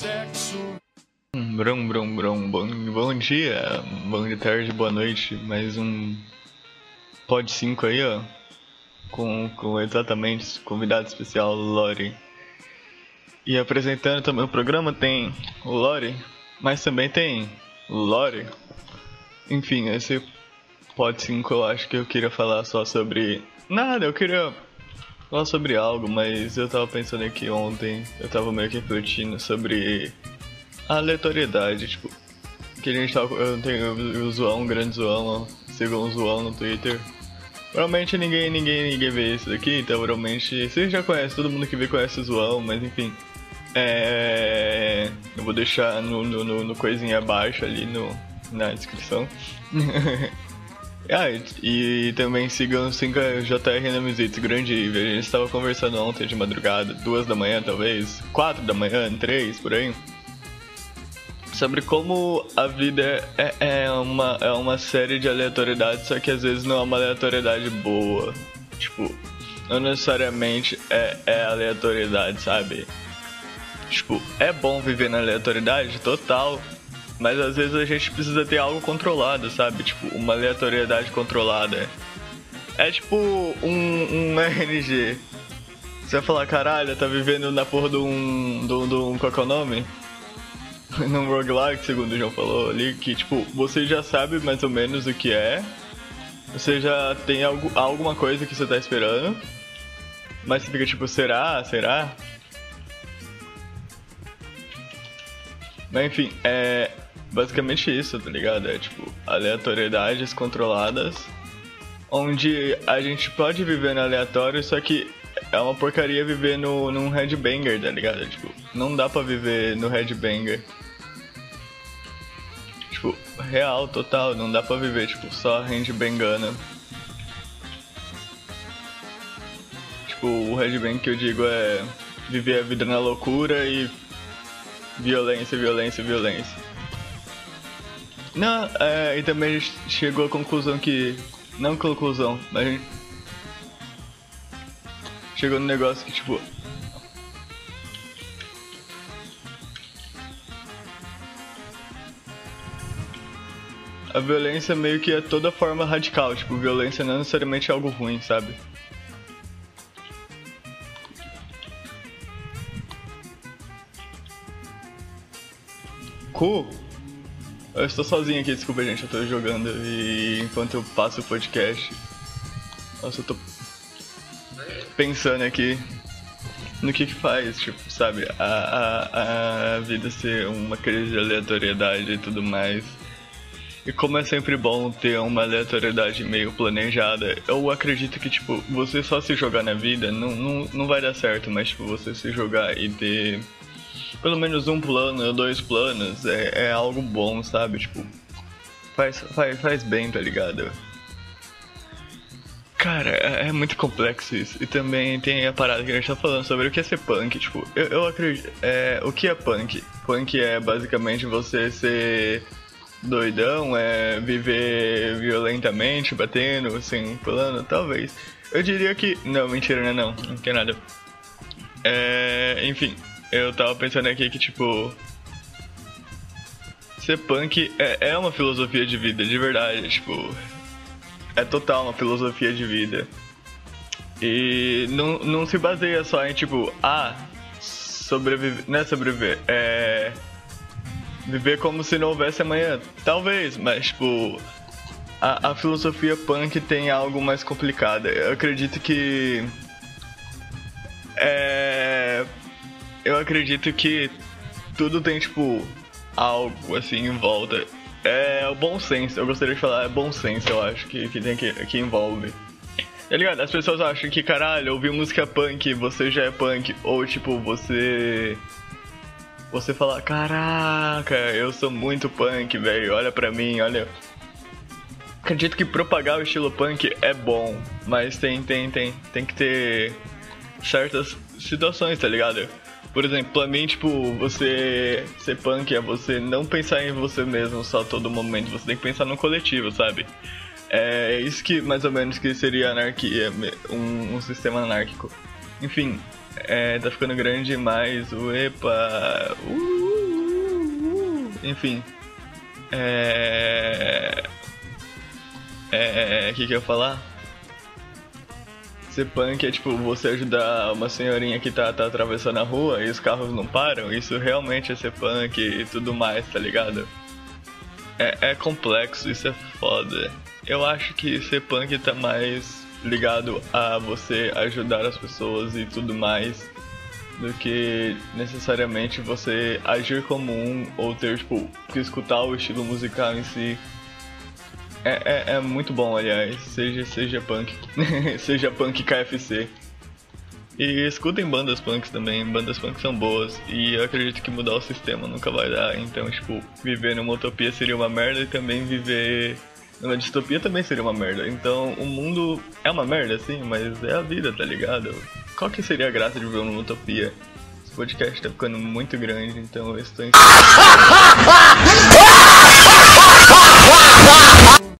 sexo. Brum, brum, brum. Bom, bom dia, bom de tarde, boa noite. Mais um Pod 5 aí, ó. Com, com exatamente convidado especial, Lori. E apresentando também o programa tem o Lori, mas também tem o Lori. Enfim, esse Pod 5 eu acho que eu queria falar só sobre. Nada, eu queria falar sobre algo, mas eu tava pensando aqui ontem, eu tava meio que refletindo sobre a aleatoriedade, tipo, que a gente tava. Eu tenho o Zoão, um grande Zoão, sigo um Zoão no Twitter. Provavelmente ninguém, ninguém, ninguém vê isso daqui, então provavelmente vocês já conhecem, todo mundo que vê conhece o Zoão, mas enfim. É. Eu vou deixar no, no, no, no coisinha abaixo ali no, na descrição. ah, e, também sigam 5JR Namizito, grande Iver. A gente estava conversando ontem de madrugada, duas da manhã talvez, quatro da manhã, três, por aí sobre como a vida é, é, uma, é uma série de aleatoriedades, só que às vezes não é uma aleatoriedade boa. Tipo, não necessariamente é, é aleatoriedade, sabe? Tipo, é bom viver na aleatoriedade total, mas às vezes a gente precisa ter algo controlado, sabe? Tipo, uma aleatoriedade controlada. É tipo um, um RNG. Você vai falar, caralho, tá vivendo na porra de um. de um. De qual é o nome? num roguelike, segundo o João falou ali, que tipo, você já sabe mais ou menos o que é, você já tem algo, alguma coisa que você tá esperando, mas você fica tipo, será? Será? Mas enfim, é basicamente isso, tá ligado? É tipo, aleatoriedades controladas, onde a gente pode viver no aleatório, só que é uma porcaria viver no, num headbanger, tá ligado? Tipo, não dá pra viver no headbanger. Tipo, real, total, não dá pra viver, tipo, só headbangando. Tipo, o headbang que eu digo é viver a vida na loucura e violência, violência, violência. Não, é, e também a gente chegou à conclusão que. Não conclusão, mas a gente chegou no negócio que, tipo. A violência meio que é toda forma radical, tipo, violência não é necessariamente algo ruim, sabe? Cu? Eu estou sozinho aqui, desculpa gente, eu tô jogando e enquanto eu passo o podcast. Nossa, eu tô pensando aqui no que que faz, tipo, sabe, a, a, a vida ser uma crise de aleatoriedade e tudo mais. E como é sempre bom ter uma aleatoriedade meio planejada, eu acredito que, tipo, você só se jogar na vida não, não, não vai dar certo, mas, tipo, você se jogar e ter pelo menos um plano dois planos é, é algo bom, sabe? Tipo, faz, faz, faz bem, tá ligado? Cara, é, é muito complexo isso. E também tem a parada que a gente tá falando sobre o que é ser punk. Tipo, eu, eu acredito. É, o que é punk? Punk é basicamente você ser doidão, é viver violentamente, batendo, assim, pulando, talvez. Eu diria que. Não, mentira, não é não. Não tem nada. É, enfim, eu tava pensando aqui que, tipo. Ser punk é, é uma filosofia de vida, de verdade. Tipo, é total uma filosofia de vida. E não, não se baseia só em tipo, ah, sobreviver. Não é sobreviver, é. Viver como se não houvesse amanhã. Talvez, mas tipo. A, a filosofia punk tem algo mais complicado. Eu acredito que. É. Eu acredito que tudo tem, tipo, algo assim em volta. É o bom senso, eu gostaria de falar, é bom senso, eu acho, que, que tem que, que envolve. Tá ligado? As pessoas acham que, caralho, ouvir música punk, você já é punk. Ou tipo, você. Você fala, caraca, eu sou muito punk, velho, olha pra mim, olha. Acredito que propagar o estilo punk é bom, mas tem, tem, tem, tem que ter certas situações, tá ligado? Por exemplo, pra mim, tipo, você ser punk é você não pensar em você mesmo só todo momento, você tem que pensar no coletivo, sabe? É isso que mais ou menos que seria anarquia, um, um sistema anárquico. Enfim, é, tá ficando grande demais, o epa. Uh, enfim. É. É. O que, que eu ia falar? Ser punk é tipo você ajudar uma senhorinha que tá, tá atravessando a rua e os carros não param. Isso realmente é ser punk e tudo mais, tá ligado? É, é complexo, isso é foda. Eu acho que ser punk tá mais ligado a você ajudar as pessoas e tudo mais do que necessariamente você agir como um ou ter, tipo, que escutar o estilo musical em si. É, é, é muito bom, aliás. Seja, seja punk. seja punk KFC. E escutem bandas punks também. Bandas punks são boas. E eu acredito que mudar o sistema nunca vai dar. Então, tipo, viver numa utopia seria uma merda e também viver numa distopia também seria uma merda. Então, o mundo é uma merda, sim, mas é a vida, tá ligado? Qual que seria a graça de viver numa utopia? Esse podcast tá ficando muito grande, então eu estou.